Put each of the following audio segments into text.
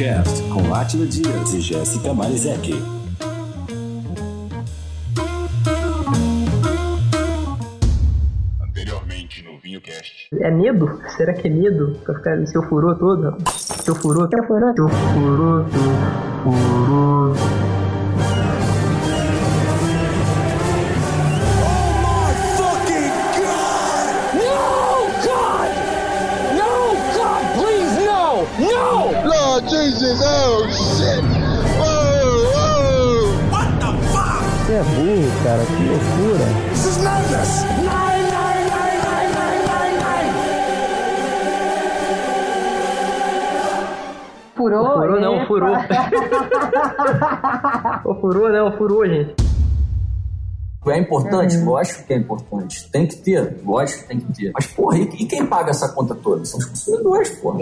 VinhoCast com Átila Dias e Jéssica Marizek. Anteriormente no VinhoCast. É medo? Será que é medo? Pra ficar seu furor todo? Seu furor? Seu furor? Seu furor, seu furor. Cara. Que loucura. Furou? Furou não, furou. Ô, furou não, furou, gente. É importante? Lógico que é importante. Tem que ter, lógico que tem que ter. Mas, porra, e, e quem paga essa conta toda? São os consumidores, porra.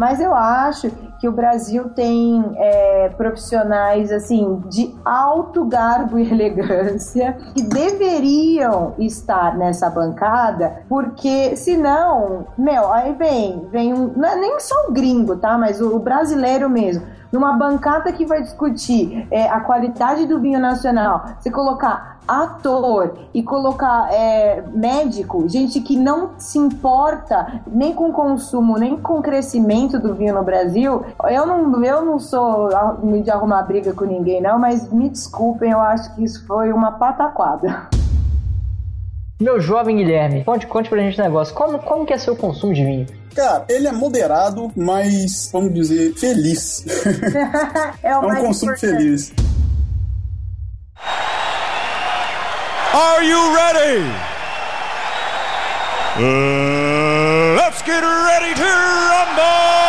Mas eu acho que o Brasil tem é, profissionais assim de alto garbo e elegância que deveriam estar nessa bancada, porque senão, meu, aí vem, vem um, é nem só o gringo, tá? Mas o, o brasileiro mesmo. Numa bancada que vai discutir é, a qualidade do vinho nacional, você colocar ator e colocar é, médico, gente que não se importa nem com o consumo, nem com o crescimento do vinho no Brasil, eu não, eu não sou de arrumar briga com ninguém, não, mas me desculpem, eu acho que isso foi uma pataquada. Meu jovem Guilherme, conte, conte pra gente um negócio. Como, como que é seu consumo de vinho? Cara, ele é moderado, mas vamos dizer feliz. é o É um mais consumo importante. feliz. Are you ready? Uh, let's get ready to rumble!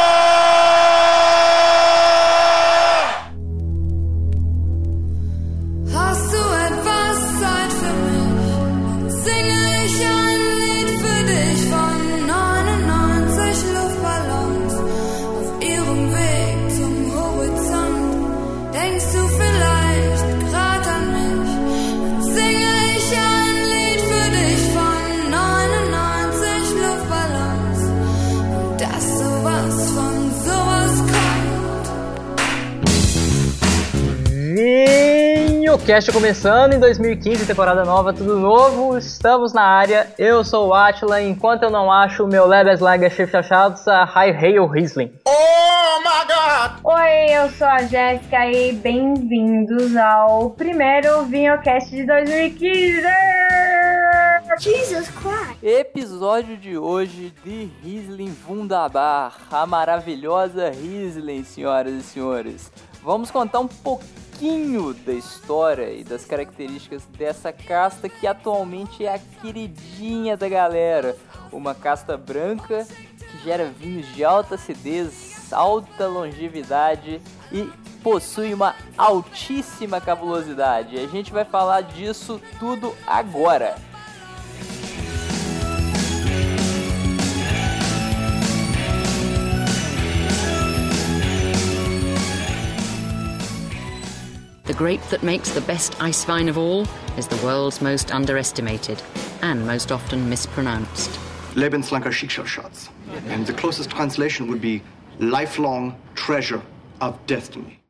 VinhoCast começando em 2015, temporada nova, tudo novo. Estamos na área. Eu sou o Atila. Enquanto eu não acho o meu Lebeslager Chef Chachados, a High Hail Riesling. Oh my god! Oi, eu sou a Jéssica e bem-vindos ao primeiro VinhoCast de 2015! Jesus Christ. Episódio de hoje de Riesling Wunderbar, a maravilhosa Riesling, senhoras e senhores. Vamos contar um pouquinho da história e das características dessa casta que atualmente é a queridinha da galera. Uma casta branca que gera vinhos de alta acidez, alta longevidade e possui uma altíssima cabulosidade. A gente vai falar disso tudo agora. The grape that makes the best ice vine of all is the world's most underestimated and most often mispronounced. Lebenslanker Schicksalsschatz. And the closest translation would be lifelong treasure of destiny.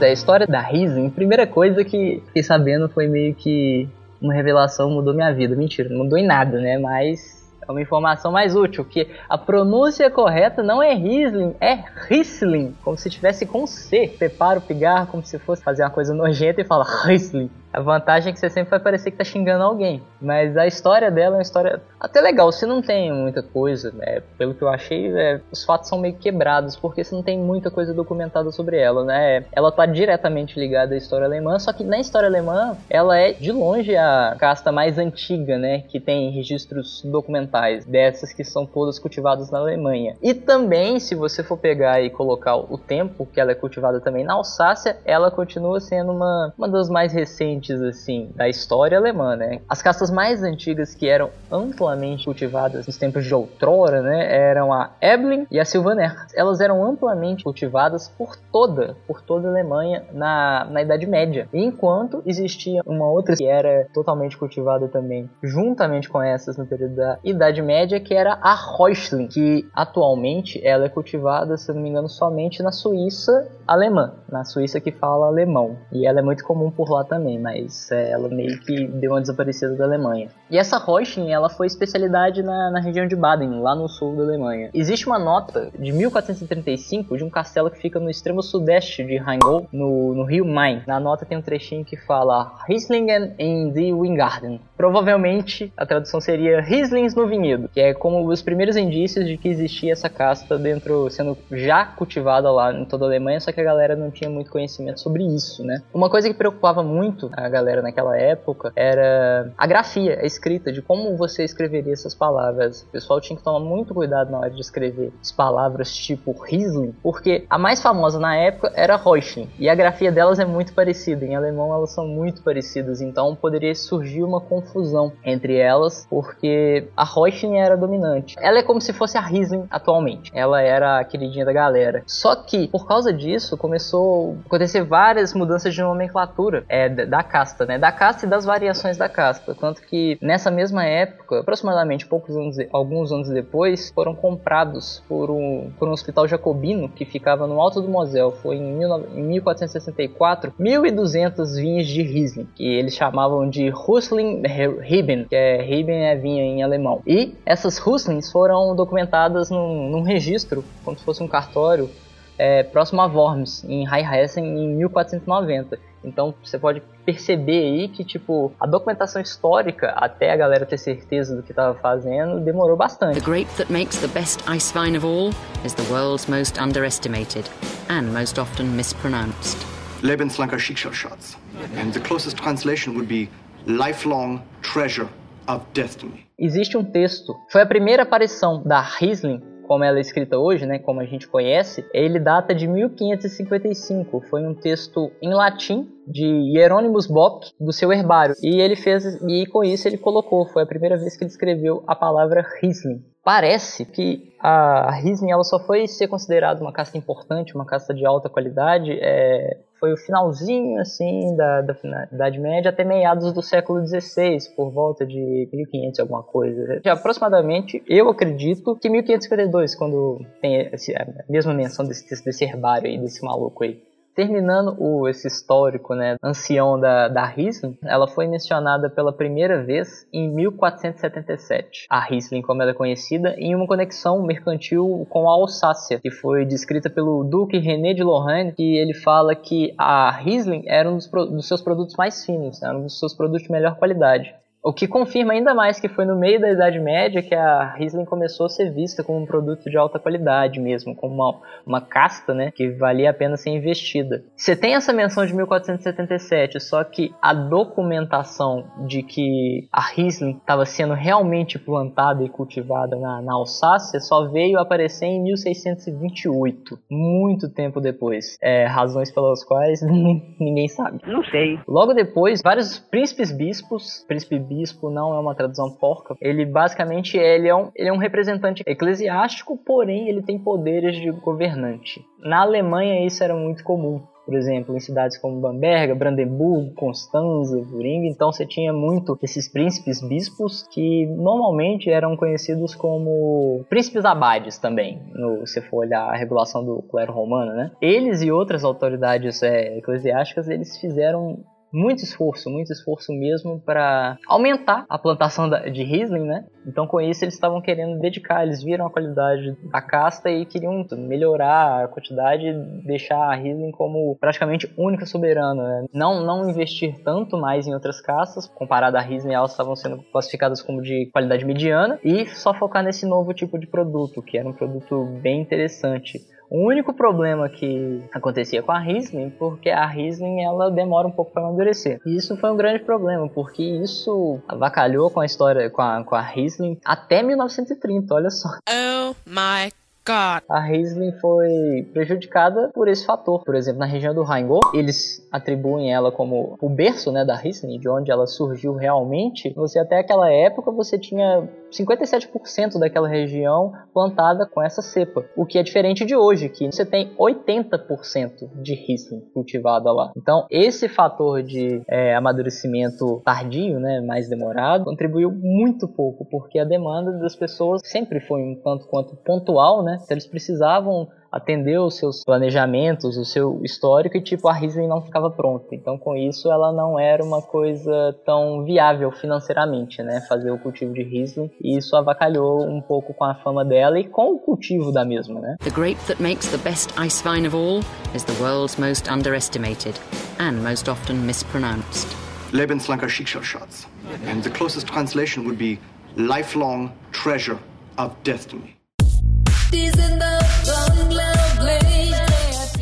Da história da Riesling, a primeira coisa que fiquei sabendo foi meio que uma revelação mudou minha vida. Mentira, não mudou em nada, né? Mas é uma informação mais útil, que a pronúncia correta não é Riesling, é Riesling, como se tivesse com C. Prepara o pigarro como se fosse fazer uma coisa nojenta e fala Riesling. A vantagem é que você sempre vai parecer que tá xingando alguém. Mas a história dela é uma história até legal. Se não tem muita coisa, né? Pelo que eu achei, é, os fatos são meio quebrados, porque você não tem muita coisa documentada sobre ela, né? Ela tá diretamente ligada à história alemã, só que na história alemã, ela é de longe a casta mais antiga, né? Que tem registros documentados ocidentais, dessas que são todas cultivadas na Alemanha. E também, se você for pegar e colocar o tempo que ela é cultivada também na Alsácia, ela continua sendo uma, uma das mais recentes, assim, da história alemã, né? As castas mais antigas que eram amplamente cultivadas nos tempos de outrora, né, eram a Eblin e a Silvaner. Elas eram amplamente cultivadas por toda, por toda a Alemanha na, na Idade Média. Enquanto existia uma outra que era totalmente cultivada também, juntamente com essas no período da Idade Média, que era a Reuschling, que atualmente ela é cultivada, se não me engano, somente na Suíça alemã, na Suíça que fala alemão. E ela é muito comum por lá também, mas é, ela meio que deu uma desaparecida da Alemanha. E essa Reuschling, ela foi especialidade na, na região de Baden, lá no sul da Alemanha. Existe uma nota de 1435 de um castelo que fica no extremo sudeste de Rheingau, no, no rio Main. Na nota tem um trechinho que fala Rieslingen in the Weingarten. Provavelmente a tradução seria Rieslings no vinhedo, que é como os primeiros indícios de que existia essa casta dentro, sendo já cultivada lá em toda a Alemanha, só que a galera não tinha muito conhecimento sobre isso, né? Uma coisa que preocupava muito a galera naquela época era a grafia, a escrita, de como você escreveria essas palavras. O pessoal tinha que tomar muito cuidado na hora de escrever as palavras tipo Riesling, porque a mais famosa na época era Reuschling, e a grafia delas é muito parecida. Em alemão elas são muito parecidas, então poderia surgir uma confusão entre elas, porque a Reuschling era dominante. Ela é como se fosse a Riesling atualmente. Ela era a queridinha da galera. Só que, por causa disso, começou a acontecer várias mudanças de nomenclatura é, da casta, né? Da casta e das variações da casta. Tanto que nessa mesma época, aproximadamente poucos anos, alguns anos depois, foram comprados por um, por um hospital jacobino que ficava no alto do Mosel. Foi em, 19, em 1464, 1.200 vinhos de Riesling, que eles chamavam de Rusling Riben, que é Riben é vinha em alemão. E essas Ruslings foram documentadas num, num registro, como se fosse um cartório, é, próximo a Worms, em Rheinhessen, em 1490. Então você pode perceber aí que tipo a documentação histórica até a galera ter certeza do que estava fazendo demorou bastante. The grape that makes the best ice vine of all is the world's most underestimated and most often mispronounced. Lebenslanker Schicksalsschatz. And the closest translation would be lifelong treasure of destiny. Existe um texto, foi a primeira aparição da Riesling como ela é escrita hoje, né, como a gente conhece, ele data de 1555. Foi um texto em latim de Hieronymus Bock do seu herbário. E ele fez e com isso ele colocou, foi a primeira vez que ele escreveu a palavra Riesling. Parece que a Riesling ela só foi ser considerada uma casta importante, uma casta de alta qualidade, é, foi o finalzinho assim da, da, Idade Média até meados do século XVI, por volta de 1500 alguma coisa. De aproximadamente, eu acredito que 1552, quando tem esse, a mesma menção desse, desse herbário aí, desse maluco aí. Terminando o, esse histórico, né, ancião da, da Riesling, ela foi mencionada pela primeira vez em 1477. A Riesling, como ela é conhecida, em uma conexão mercantil com a Alsácia, que foi descrita pelo Duque René de Lorraine, que ele fala que a Riesling era um dos, dos seus produtos mais finos, era um dos seus produtos de melhor qualidade. O que confirma ainda mais que foi no meio da Idade Média que a Riesling começou a ser vista como um produto de alta qualidade mesmo, como uma, uma casta né, que valia a pena ser investida. Você tem essa menção de 1477, só que a documentação de que a Riesling estava sendo realmente plantada e cultivada na, na Alsácia só veio aparecer em 1628, muito tempo depois. É, razões pelas quais ninguém sabe. Não sei. Logo depois, vários príncipes bispos, príncipe bispo não é uma tradução porca. Ele basicamente ele é, um, ele é um representante eclesiástico, porém ele tem poderes de governante. Na Alemanha isso era muito comum. Por exemplo, em cidades como Bamberga, Brandemburgo, Constanza, Thuringia, então você tinha muito esses príncipes bispos que normalmente eram conhecidos como príncipes abades também, no, se for olhar a regulação do clero romano, né? Eles e outras autoridades é, eclesiásticas, eles fizeram muito esforço, muito esforço mesmo para aumentar a plantação de Riesling, né? Então com isso eles estavam querendo dedicar, eles viram a qualidade da casta e queriam melhorar a quantidade e deixar a Riesling como praticamente única soberana, né? não não investir tanto mais em outras castas, comparado à Riesling, elas estavam sendo classificadas como de qualidade mediana e só focar nesse novo tipo de produto, que era um produto bem interessante O único problema que acontecia com a Riesling, porque a Riesling ela demora um pouco para amadurecer. E isso foi um grande problema, porque isso avacalhou com a história com a, com a Riesling até 1930, olha só. Oh my God. A Riesling foi prejudicada por esse fator. Por exemplo, na região do Rheingau, eles atribuem ela como o berço né, da Riesling, de onde ela surgiu realmente. Você até aquela época você tinha 57% daquela região plantada com essa cepa, o que é diferente de hoje, que você tem 80% de Riesling cultivada lá. Então, esse fator de é, amadurecimento tardio, né, mais demorado, contribuiu muito pouco, porque a demanda das pessoas sempre foi um tanto quanto pontual, né? Então, eles precisavam atender os seus planejamentos, o seu histórico e tipo a Riesling não ficava pronta. Então com isso ela não era uma coisa tão viável financeiramente, né, fazer o cultivo de Riesling e isso avacalhou um pouco com a fama dela e com o cultivo da mesma, né? The grape that makes the best ice vine of all is the world's most underestimated and most often mispronounced. Lebenslanker Schicksalsschatz. And the closest translation would be lifelong treasure of destiny.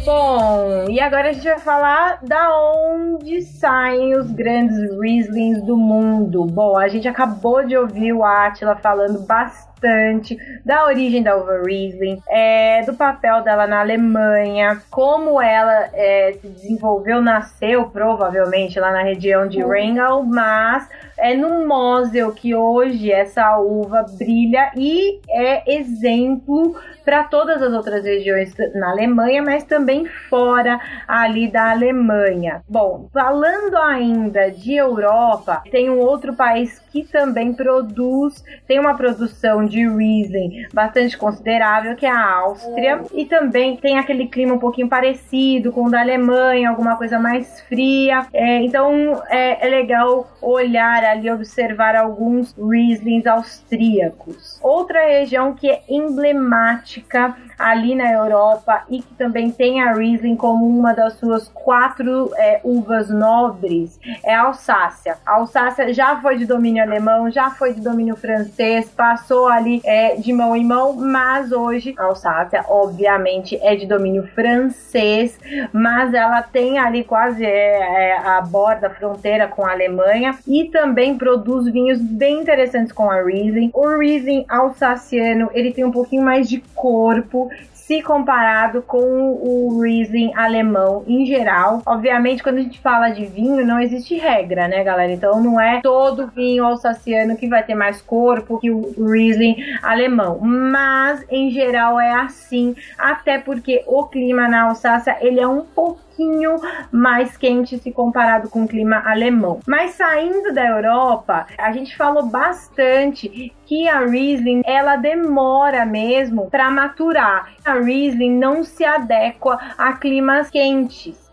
Bom, e agora a gente vai falar da onde saem os grandes Rieslings do mundo. Bom, a gente acabou de ouvir o Atila falando bastante da origem da uva Riesling, é, do papel dela na Alemanha, como ela é, se desenvolveu, nasceu provavelmente lá na região de Rheingau, mas é no Mosel que hoje essa uva brilha e é exemplo para todas as outras regiões na Alemanha, mas também fora ali da Alemanha. Bom, falando ainda de Europa, tem um outro país que também produz, tem uma produção de Riesling bastante considerável, que é a Áustria, e também tem aquele clima um pouquinho parecido com o da Alemanha, alguma coisa mais fria. É, então é, é legal olhar ali, observar alguns Rieslings austríacos. Outra região que é emblemática ali na Europa e que também tem a Riesling como uma das suas quatro é, uvas nobres é a Alsácia. A Alsácia já foi de domínio alemão, já foi de domínio francês, passou ali é, de mão em mão, mas hoje a Alsácia, obviamente, é de domínio francês, mas ela tem ali quase é, é, a borda, a fronteira com a Alemanha e também produz vinhos bem interessantes com a Riesling. O Riesling alsaciano, ele tem um pouquinho mais de corpo, se comparado com o Riesling alemão em geral. Obviamente, quando a gente fala de vinho, não existe regra, né, galera? Então não é todo vinho alsaciano que vai ter mais corpo que o Riesling alemão, mas em geral é assim, até porque o clima na Alsácia ele é um pouco pouquinho mais quente se comparado com o clima alemão. Mas saindo da Europa, a gente falou bastante que a Riesling ela demora mesmo para maturar. A Riesling não se adequa a climas quentes.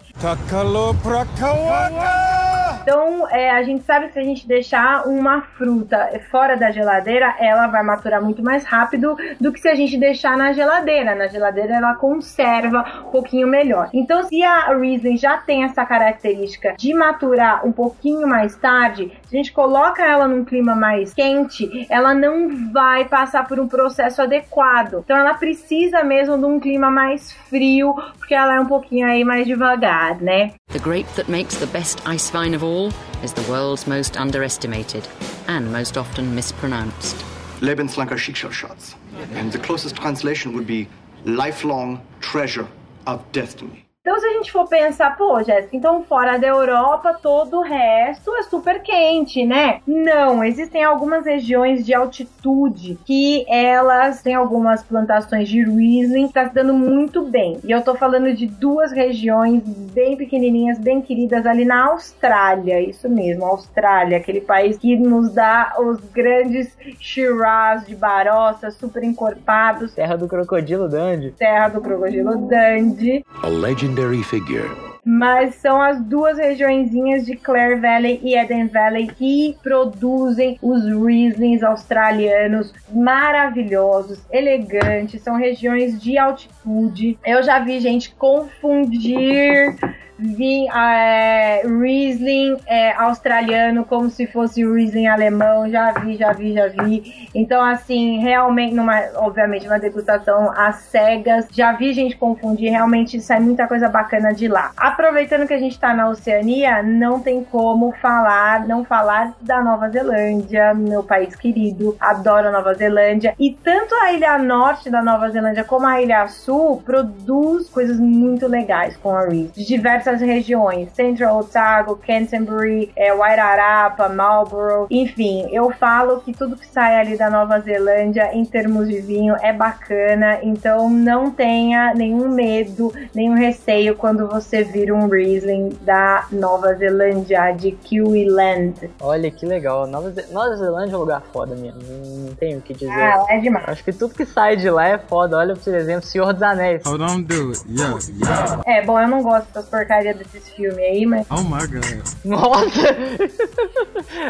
Calor pra Kawaka! Então, é, a gente sabe que se a gente deixar uma fruta fora da geladeira, ela vai maturar muito mais rápido do que se a gente deixar na geladeira. Na geladeira, ela conserva um pouquinho melhor. Então, se a Riesling já tem essa característica de maturar um pouquinho mais tarde, se a gente coloca ela num clima mais quente, ela não vai passar por um processo adequado. Então, ela precisa mesmo de um clima mais frio, porque ela é um pouquinho aí mais devagar, né? The grape that makes the best ice vine of all is the world's most underestimated and most often mispronounced. Lebenslanker Schicksalsschatz. And the closest translation would be lifelong treasure of destiny. Então, se a gente for pensar, pô, Jéssica, então fora da Europa, todo o resto é super quente, né? Não, existem algumas regiões de altitude que elas têm algumas plantações de Riesling que tá se dando muito bem. E eu tô falando de duas regiões bem pequenininhas, bem queridas ali na Austrália, isso mesmo, Austrália, aquele país que nos dá os grandes Shiraz de Barossa, super encorpados. Terra do Crocodilo Dundee. Terra do Crocodilo Dundee. A legendary figure. mas são as duas regiõezinhas de Clare Valley e Eden Valley que produzem os Rieslings australianos maravilhosos, elegantes, são regiões de altitude. Eu já vi gente confundir vi, é, Riesling Riesling é, australiano como se fosse Riesling alemão, já vi, já vi, já vi. Então, assim, realmente, numa, obviamente, uma degustação às cegas, já vi gente confundir, realmente sai muita coisa bacana de lá. Aproveitando que a gente tá na Oceania, não tem como falar, não falar da Nova Zelândia, meu país querido, adoro a Nova Zelândia. E tanto a ilha norte da Nova Zelândia como a ilha sul produz coisas muito legais com a Reef, de diversas regiões, Central Otago, Canterbury, é, Wairarapa, Marlborough, enfim, eu falo que tudo que sai ali da Nova Zelândia em termos de vinho é bacana, então não tenha nenhum medo, nenhum receio quando você vir um Riesling da Nova Zelândia, de Kiwi Land. Olha que legal. Nova, Ze- Nova Zelândia é um lugar foda mesmo. Não, tenho o que dizer. Ah, é demais. Acho que tudo que sai de lá é foda. Olha, por exemplo, Senhor dos Anéis. Hold on, it. Yeah, yeah. É, bom, eu não gosto das porcarias desses filmes aí, mas. Oh my god. Nossa!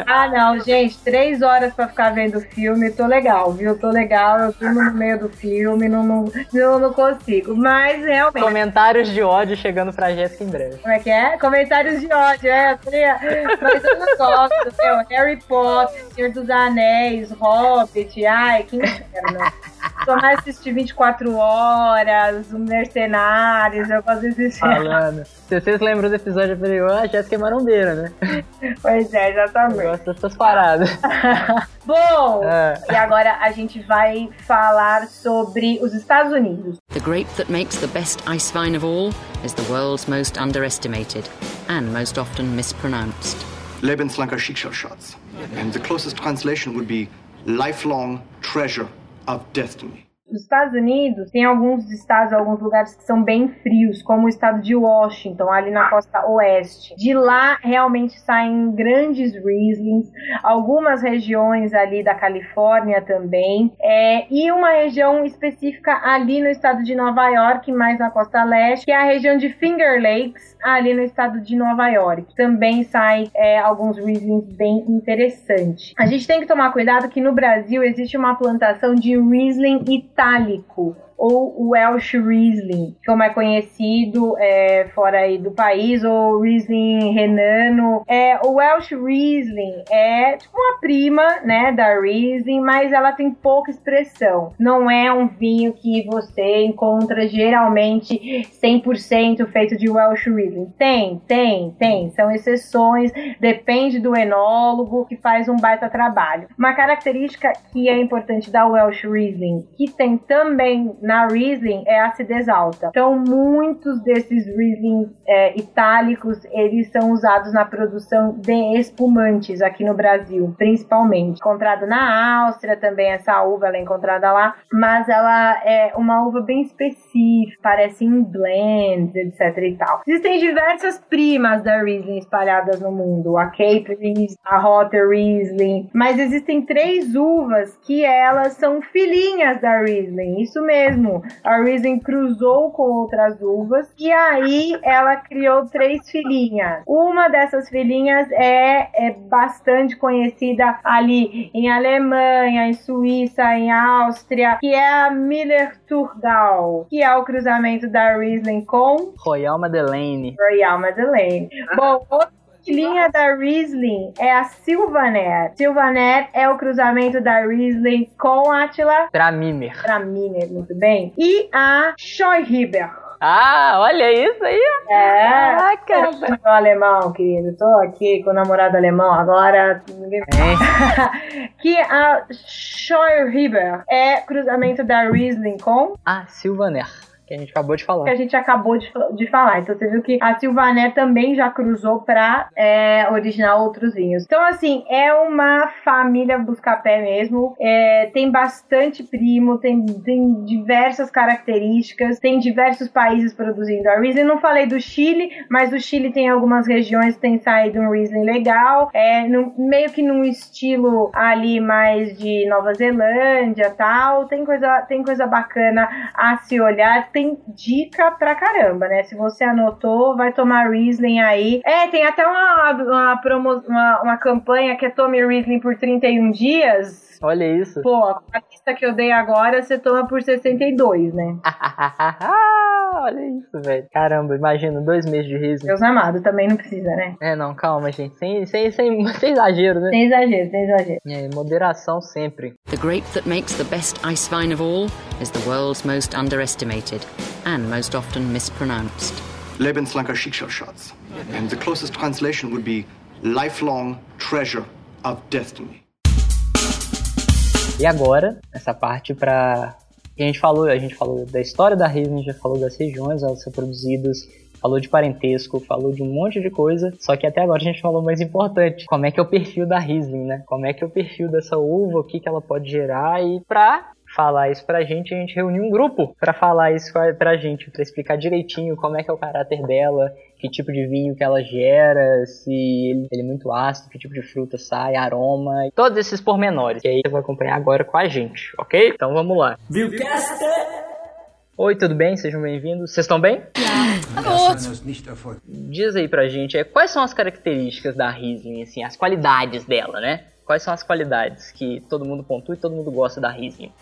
Ah, não, gente, três horas pra ficar vendo o filme, tô legal, viu? Tô legal, eu durmo no meio do filme, não, não, não, não consigo. Mas realmente. Comentários de ódio chegando pra Jéssica em breve. Como é que é? Comentários de ódio, é. Mas eu não gosto, meu. Harry Potter, Senhor dos Anéis, Hobbit, ai, que inferno. Só mais assistir 24 horas, os Mercenários, eu gosto desses Falando. Se vocês lembram do episódio anterior, a Jéssica é marombeira, né? Pois é, exatamente. Eu gosto dessas paradas. Bom, É. e agora a gente vai falar sobre os Estados Unidos. The grape that makes the best ice vine of all is the world's most underestimated and most often mispronounced. Lebenslanker Schicksalsschatz. And the closest translation would be lifelong treasure of destiny. Os Estados Unidos tem alguns estados, alguns lugares que são bem frios, como o estado de Washington, ali na costa oeste. De lá realmente saem grandes Rieslings, algumas regiões ali da Califórnia também, é, e uma região específica ali no estado de Nova York, mais na costa leste, que é a região de Finger Lakes, ali no estado de Nova York. Também saem é, alguns Rieslings bem interessantes. A gente tem que tomar cuidado que no Brasil existe uma plantação de Riesling itálico ou Welsh Riesling, como é conhecido é, fora aí do país, ou Riesling renano. É, o Welsh Riesling é tipo uma prima, né, da Riesling, mas ela tem pouca expressão. Não é um vinho que você encontra geralmente 100% feito de Welsh Riesling. Tem, tem, tem. São exceções, depende do enólogo que faz um baita trabalho. Uma característica que é importante da Welsh Riesling, que tem também na Riesling, é acidez alta. Então, muitos desses Riesling é, itálicos, eles são usados na produção de espumantes aqui no Brasil, principalmente. Encontrado na Áustria também, essa uva ela é encontrada lá, mas ela é uma uva bem específica, parece em blends, etc e tal. Existem diversas primas da Riesling espalhadas no mundo, a Cape Riesling, a Rotter Riesling, mas existem três uvas que elas são filhinhas da Riesling, isso mesmo. A Riesling cruzou com outras uvas e aí ela criou três filhinhas. Uma dessas filhinhas é, é bastante conhecida ali em Alemanha, em Suíça, em Áustria, que é a Miller Turgau, que é o cruzamento da Riesling com Royal Madeleine. Royal Madeleine. Bom, filhinha da Riesling é a Sylvaner. Sylvaner é o cruzamento da Riesling com Atila Traminer. Traminer, muito bem. E a Scheuhiber. Ah, olha isso aí. É. Caraca. Meu alemão, querido. Tô aqui com o namorado alemão agora. Ninguém... que a Scheuhiber é cruzamento da Riesling com Ah, Silvaner. Que a gente acabou de falar. que a gente acabou de, de falar. Então você viu que a Silvané também já cruzou pra é, originar outros vinhos. Então, assim, é uma família buscapé mesmo. É, tem bastante primo, tem, tem diversas características, tem diversos países produzindo a Riesling. Não falei do Chile, mas o Chile tem algumas regiões que tem saído um Riesling legal. É, no- meio que num estilo ali mais de Nova Zelândia tal. Tem coisa, tem coisa bacana a se olhar tem dica pra caramba, né? Se você anotou, vai tomar Riesling aí. É, tem até uma, uma, promo, uma, uma campanha que é tome Riesling por 31 dias. Olha isso. Pô, a lista que eu dei agora, você toma por 62, né? Olha isso, velho. Caramba, imagina, dois meses de Riesling. Deus amado, também não precisa, né? É, não, calma, gente. Sem, sem, sem, sem exagero, né? Sem exagero, sem exagero. É, moderação sempre. The grape that makes the best ice vine of all is the world's most underestimated and most often mispronounced. Lebenslanker Schicksalsschatz. And the closest translation would be lifelong treasure of destiny. E agora, essa parte para a gente falou, a gente falou da história da Riesling, já falou das regiões elas são produzidas, falou de parentesco, falou de um monte de coisa, só que até agora a gente falou mais importante, como é que é o perfil da Riesling, né? Como é que é o perfil dessa uva, o que, que ela pode gerar e pra falar isso pra gente, a gente reuniu um grupo para falar isso pra gente, para explicar direitinho como é que é o caráter dela, que tipo de vinho que ela gera, se ele, ele é muito ácido, que tipo de fruta sai, aroma, todos esses pormenores. E aí você vai acompanhar agora com a gente, ok? Então vamos lá. Oi, tudo bem? Sejam bem-vindos. Vocês estão bem? Diz aí pra gente, é, quais são as características da Riesling, assim, as qualidades dela, né? Quais são as qualidades que todo mundo pontua e todo mundo gosta da Riesling?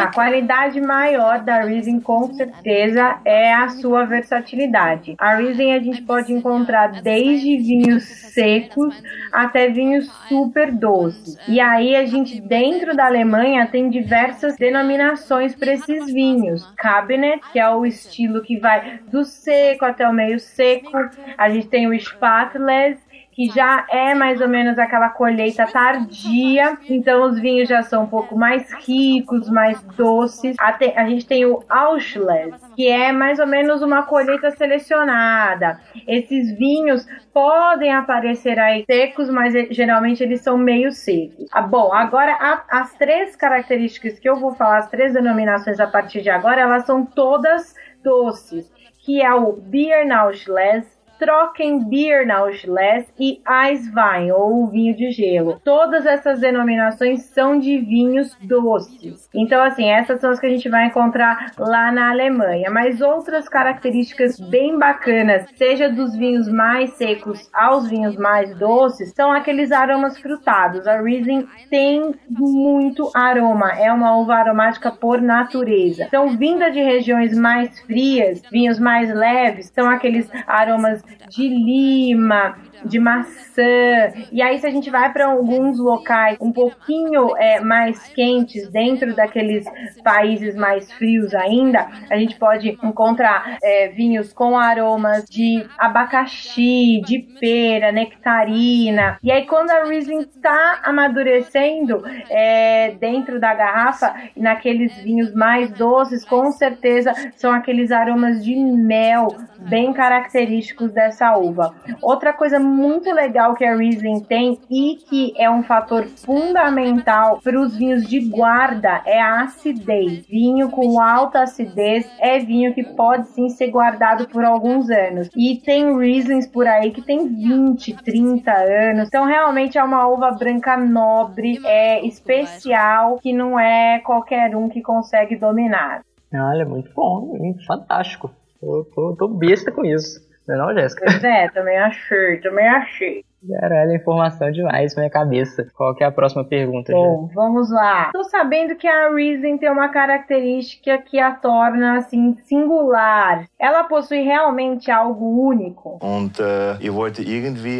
A qualidade maior da Riesling, com certeza, é a sua versatilidade. A Riesling a gente pode encontrar desde vinhos secos até vinhos super doces. E aí a gente, dentro da Alemanha, tem diversas denominações para esses vinhos. Cabinet, que é o estilo que vai do seco até o meio seco. A gente tem o Spatless, que já é mais ou menos aquela colheita tardia, então os vinhos já são um pouco mais ricos, mais doces. A, a gente tem o Auschles, que é mais ou menos uma colheita selecionada. Esses vinhos podem aparecer aí secos, mas geralmente eles são meio secos. Ah, bom, agora a, as três características que eu vou falar, as três denominações a partir de agora, elas são todas doces, que é o Biernauschles, Trockenbier Nauschles e Eiswein, ou vinho de gelo. Todas essas denominações são de vinhos doces. Então, assim, essas são as que a gente vai encontrar lá na Alemanha. Mas outras características bem bacanas, seja dos vinhos mais secos aos vinhos mais doces, são aqueles aromas frutados. A Riesling tem muito aroma, é uma uva aromática por natureza. Então, vinda de regiões mais frias, vinhos mais leves, são aqueles aromas de lima, de maçã. E aí, se a gente vai para alguns locais um pouquinho é, mais quentes, dentro daqueles países mais frios ainda, a gente pode encontrar é, vinhos com aromas de abacaxi, de pera, nectarina. E aí, quando a Riesling está amadurecendo é, dentro da garrafa, naqueles vinhos mais doces, com certeza são aqueles aromas de mel bem característicos dessa uva. Outra coisa muito legal que a Riesling tem e que é um fator fundamental para os vinhos de guarda é a acidez. Vinho com alta acidez é vinho que pode sim ser guardado por alguns anos. E tem Rieslings por aí que tem 20, 30 anos. Então realmente é uma uva branca nobre, é especial, que não é qualquer um que consegue dominar. Olha, muito bom, fantástico. Eu tô, tô besta com isso. Não é não, Jéssica? Pois é, também achei, também achei. Caralho, informação demais na minha cabeça. Qual que é a próxima pergunta? Bom, vamos lá. Tô sabendo que a Riesling tem uma característica que a torna, assim, singular. Ela possui realmente algo único? Und, uh,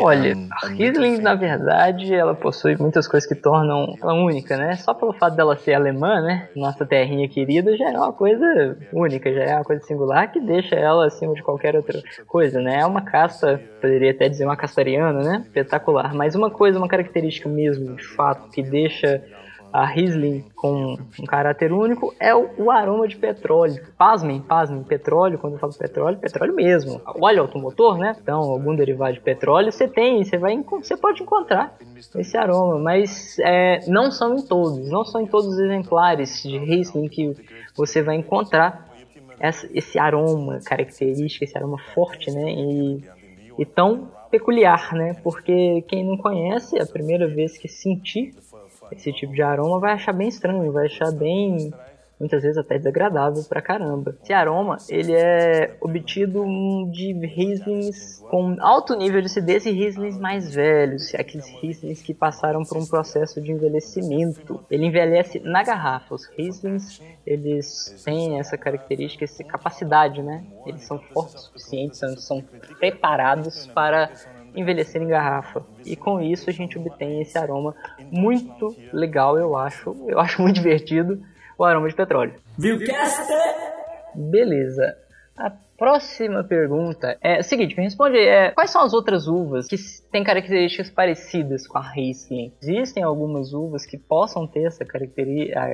Olha, a Riesling, na verdade, ela possui muitas coisas que tornam ela única, né? Só pelo fato dela ser alemã, né? Nossa terrinha querida já é uma coisa única, já é uma coisa singular que deixa ela acima de qualquer outra coisa, né? É uma casta, poderia até dizer uma castariana, né? Espetacular. Mas uma coisa, uma característica mesmo, de fato, que deixa a Riesling com um caráter único é o, o aroma de petróleo. Pasmem, pasmem, petróleo, quando eu falo petróleo, petróleo mesmo. Óleo automotor, né? Então, algum derivado de petróleo, você tem, você vai, você pode encontrar esse aroma, mas é, não são em todos, não são em todos os exemplares de Riesling que você vai encontrar essa- esse aroma característico, esse aroma forte, né? E, e tão peculiar, né? Porque quem não conhece, a primeira vez que sentir esse tipo de aroma vai achar bem estranho, vai achar bem muitas vezes até desagradável pra caramba. Esse aroma, ele é obtido de Rieslings com alto nível de acidez e Rieslings mais velhos, aqueles Rieslings que passaram por um processo de envelhecimento. Ele envelhece na garrafa. Os Rieslings, eles têm essa característica, essa capacidade, né? Eles são fortes o suficiente, são, são preparados para envelhecer em garrafa. E com isso a gente obtém esse aroma muito legal, eu acho. Eu acho muito divertido o aroma de petróleo. Beleza. A próxima pergunta é a seguinte, me responde é, quais são as outras uvas que têm características parecidas com a Riesling? Existem algumas uvas que possam ter essa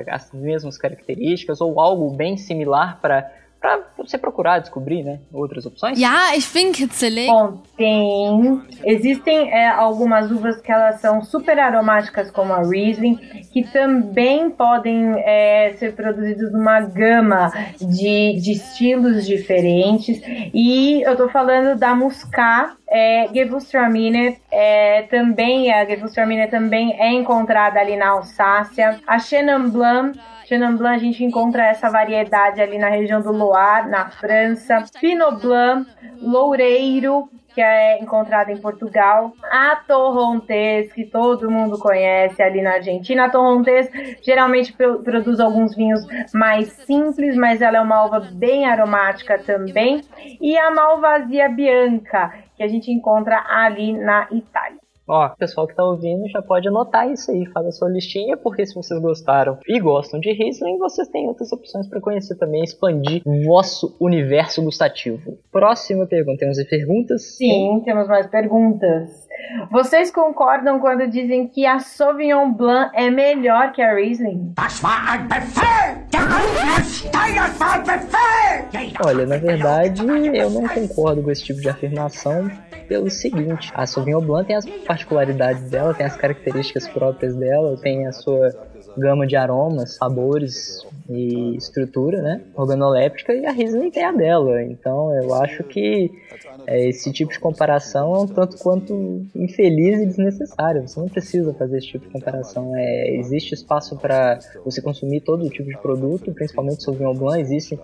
as mesmas características ou algo bem similar para para você procurar descobrir, né, outras opções? Ja, ich bin kitzelig. Bom, tem. Existem é, algumas uvas que elas são super aromáticas, como a Riesling, que também podem é, ser produzidas numa gama de, de estilos diferentes. E eu tô falando da Muscat, é, Gewürztraminer, é, também, a Gewürztraminer também é encontrada ali na Alsácia. A Chenin Blanc, Chenin Blanc a gente encontra essa variedade ali na região do Loire, na França. Pinot Blanc, Loureiro, que é encontrada em Portugal. A Torrontés, que todo mundo conhece ali na Argentina. A Torrontés geralmente pro- produz alguns vinhos mais simples, mas ela é uma uva bem aromática também. E a Malvasia Bianca, que a gente encontra ali na Itália. Ó, o pessoal que tá ouvindo já pode anotar isso aí, faz a sua listinha, porque se vocês gostaram e gostam de Riesling, vocês têm outras opções para conhecer também, expandir o vosso universo gustativo. Próxima pergunta, temos perguntas? Sim, temos mais perguntas. Vocês concordam quando dizem que a Sauvignon Blanc é melhor que a Riesling? Olha, na verdade, eu não concordo com esse tipo de afirmação pelo seguinte, a Sauvignon Blanc tem as particularidades dela, tem as características próprias dela, tem a sua gama de aromas, sabores e estrutura, né, organoléptica, e a Riesling tem a dela. Então, eu acho que é, esse tipo de comparação é um tanto quanto infeliz e desnecessário. Você não precisa fazer esse tipo de comparação. É, existe espaço para você consumir todo tipo de produto, principalmente Sauvignon Blanc. Existem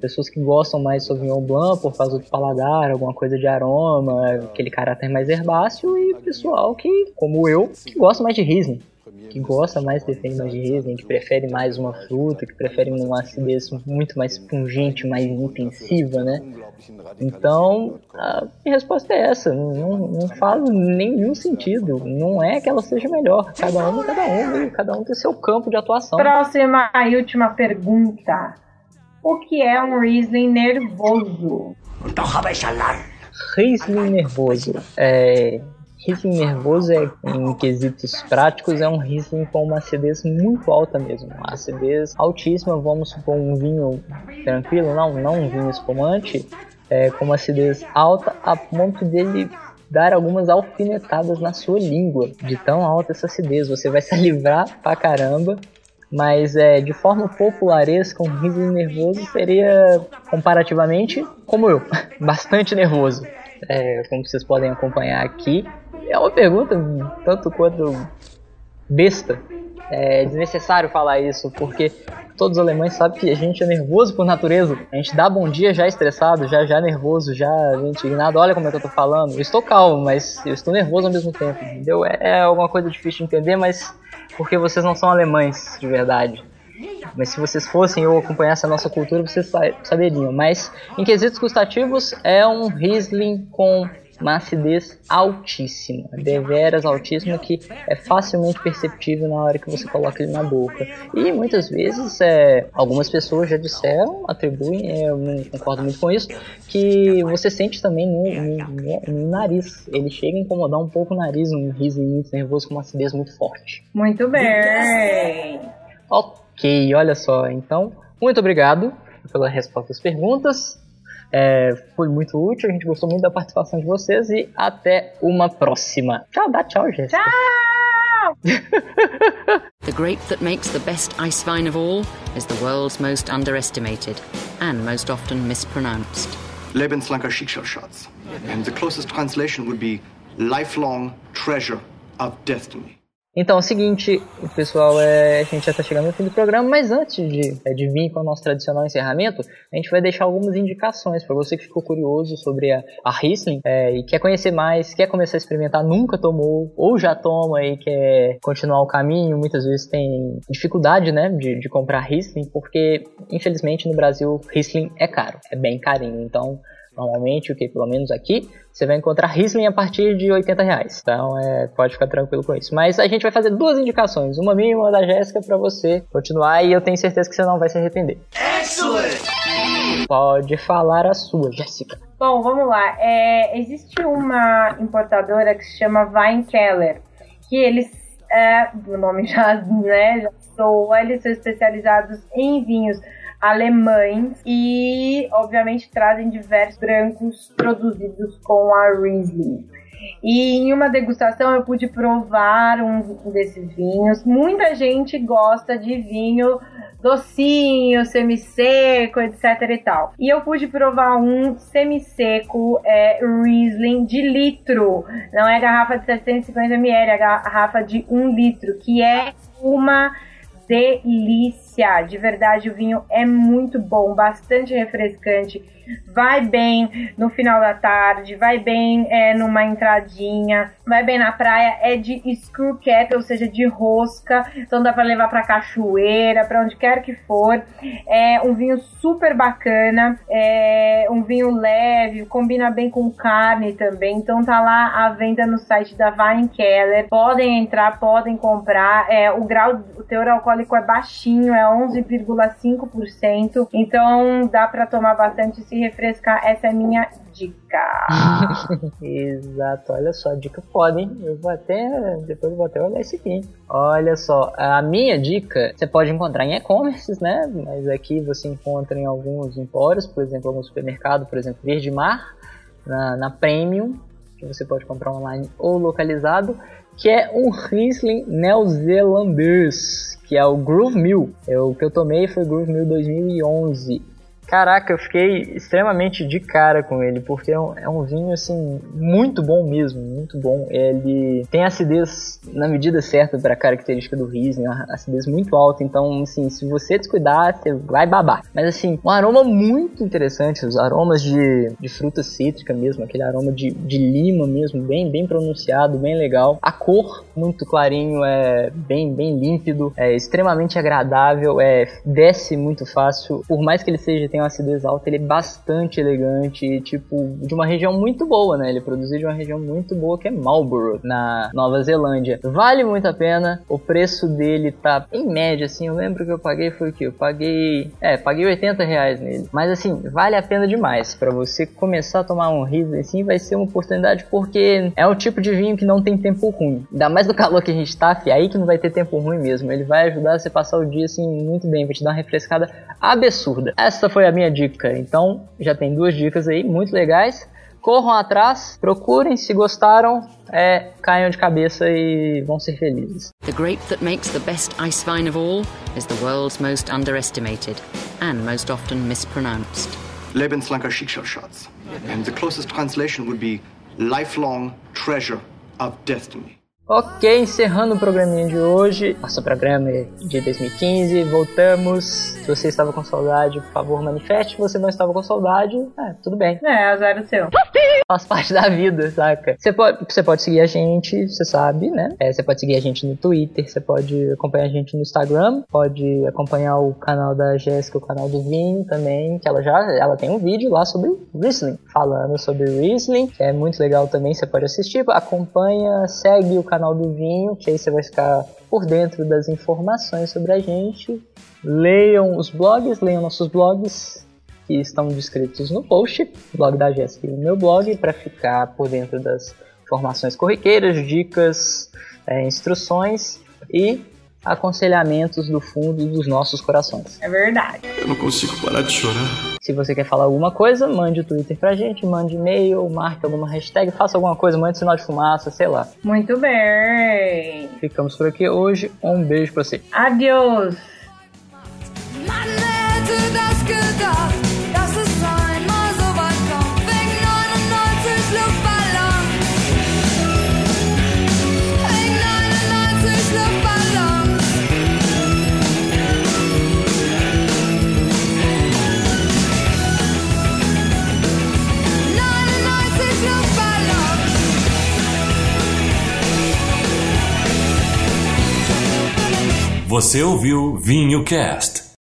pessoas que gostam mais de Sauvignon Blanc por causa do paladar, alguma coisa de aroma, aquele caráter mais herbáceo, e pessoal que, como eu, que gosta mais de Riesling. Que gosta mais, defende mais de Riesling, que prefere mais uma fruta, que prefere uma acidez muito mais pungente, mais intensiva, né? Então, a minha resposta é essa. Não, não faz nenhum sentido. Não é que ela seja melhor. Cada um, cada um, e cada um tem seu campo de atuação. Próxima e última pergunta. O que é um Riesling nervoso? Riesling nervoso. É, Riesling nervoso, é, em quesitos práticos, é um Riesling com uma acidez muito alta mesmo. Uma acidez altíssima, vamos supor um vinho tranquilo, não, não um vinho espumante, é, com uma acidez alta a ponto dele dar algumas alfinetadas na sua língua, de tão alta essa acidez. Você vai salivar pra caramba, mas é, de forma popularesca, um Riesling nervoso seria, comparativamente, como eu, bastante nervoso. É, como vocês podem acompanhar aqui, é uma pergunta tanto quanto besta. É desnecessário falar isso, porque todos os alemães sabem que a gente é nervoso por natureza. A gente dá bom dia já estressado, já já nervoso, já indignado. Olha como é que eu tô falando. Eu estou calmo, mas eu estou nervoso ao mesmo tempo, entendeu? É, é alguma coisa difícil de entender, mas porque vocês não são alemães de verdade. Mas se vocês fossem ou acompanhassem a nossa cultura, vocês sa- saberiam. Mas em quesitos gustativos, é um Riesling com uma acidez altíssima, deveras altíssima, que é facilmente perceptível na hora que você coloca ele na boca. E muitas vezes, é, algumas pessoas já disseram, atribuem, eu não concordo muito com isso, que você sente também no, no- no- nariz. Ele chega a incomodar um pouco o nariz, um Riesling muito nervoso com uma acidez muito forte. Muito bem. Ok, olha só. Então, muito obrigado pela resposta às perguntas. É, foi muito útil, a gente gostou muito da participação de vocês e até uma próxima. Tchau, dá tchau, Jéssica. The grape that makes the best ice vine of all is the world's most underestimated and most often mispronounced. Lebenslanger Schicksalsschatz. And the closest translation would be lifelong treasure of destiny. Então, é o seguinte, pessoal, é, a gente já está chegando no fim do programa, mas antes de, é, de vir com o nosso tradicional encerramento, a gente vai deixar algumas indicações para você que ficou curioso sobre a, a Riesling é, e quer conhecer mais, quer começar a experimentar, nunca tomou ou já toma e quer continuar o caminho, muitas vezes tem dificuldade, né, de, de comprar Riesling, porque infelizmente no Brasil Riesling é caro, é bem carinho, então Normalmente, o que pelo menos aqui, você vai encontrar Riesling a partir de 80 reais. Então, é, pode ficar tranquilo com isso. Mas a gente vai fazer duas indicações, uma minha e uma da Jéssica, para você continuar e eu tenho certeza que você não vai se arrepender. Excellent! Pode falar a sua, Jéssica. Bom, vamos lá. É, existe uma importadora que se chama Weinkeller, que eles, é, o nome já, né, já soa, eles são especializados em vinhos alemães e, obviamente, trazem diversos brancos produzidos com a Riesling. E em uma degustação eu pude provar um desses vinhos. Muita gente gosta de vinho docinho, semisseco, etc e tal. E eu pude provar um semisseco é, Riesling de litro. Não é garrafa de 750 ml, é garrafa de 1 litro, que é uma delícia. De verdade, o vinho é muito bom, bastante refrescante vai bem no final da tarde, vai bem é, numa entradinha, vai bem na praia, é de screw cap, ou seja, de rosca, então dá para levar para cachoeira, para onde quer que for. É um vinho super bacana, é um vinho leve, combina bem com carne também, então tá lá à venda no site da Weinkeller. Podem entrar, podem comprar. É, o grau, o teor alcoólico é baixinho, é 11,5%, então dá para tomar bastante se refrescar. Essa é minha dica. Exato, olha só, dica foda, hein? Eu vou até. Depois vou até olhar isso aqui. Olha só, a minha dica você pode encontrar em e-commerce, né? Mas aqui você encontra em alguns empórios, por exemplo, algum supermercado, por exemplo, Verde Mar, na, na Premium, que você pode comprar online ou localizado, que é um Riesling neozelandês, que é o Groove Mill. É, o que eu tomei foi Groove Mill 2011 Caraca, eu fiquei extremamente de cara com ele, porque é um, é um, vinho, assim, muito bom mesmo, muito bom. Ele tem acidez na medida certa para a característica do Riesling, uma acidez muito alta, então, assim, se você descuidar, você vai babar. Mas, assim, um aroma muito interessante, os aromas de, de fruta cítrica mesmo, aquele aroma de, de lima mesmo, bem, bem pronunciado, bem legal. A cor, muito clarinho, é bem, bem límpido, é extremamente agradável, é desce muito fácil, por mais que ele seja tem acidez alta, ele é bastante elegante, tipo, de uma região muito boa, né? Ele é produzido de uma região muito boa que é Marlborough, na Nova Zelândia. Vale muito a pena, o preço dele tá em média, assim, eu lembro que eu paguei foi o que? Eu paguei, é, paguei 80 reais nele. Mas assim, vale a pena demais. para você começar a tomar um Riesling assim, vai ser uma oportunidade porque é o tipo de vinho que não tem tempo ruim. Ainda mais do calor que a gente tá, fi, aí que não vai ter tempo ruim mesmo. Ele vai ajudar você passar o dia assim muito bem, vai te dar uma refrescada absurda. Essa foi a minha dica. Então, já tem duas dicas aí muito legais. Corram atrás, procurem, se gostaram, é, caiam de cabeça e vão ser felizes. The grape that makes the best ice vine of all is the world's most underestimated and most often mispronounced. Lebenslanger Schicksalsschatz. And the closest translation would be lifelong treasure of destiny. Ok, encerrando o programinha de hoje, nosso programa de 2015, voltamos. Se você estava com saudade, por favor, manifeste. Se você não estava com saudade, é, tudo bem. É, azar o seu. Faz parte da vida, saca? Você pode, você pode seguir a gente, você sabe, né? É, você pode seguir a gente no Twitter, você pode acompanhar a gente no Instagram, pode acompanhar o canal da Jéssica, o canal do Vini também, que ela já ela tem um vídeo lá sobre Riesling, falando sobre Riesling, que é muito legal também, você pode assistir, acompanha, segue o canal canal do Vinho, que aí você vai ficar por dentro das informações sobre a gente. Leiam os blogs, leiam nossos blogs que estão descritos no post, blog da Jéssica e meu blog, para ficar por dentro das informações corriqueiras, dicas, é, instruções e aconselhamentos do fundo dos nossos corações. É verdade. Eu não consigo parar de chorar. Se você quer falar alguma coisa, mande o Twitter pra gente, mande e-mail, marque alguma hashtag, faça alguma coisa, mande sinal de fumaça, sei lá. Muito bem. Ficamos por aqui hoje. Um beijo pra você. Adeus. Você ouviu Vinho Cast.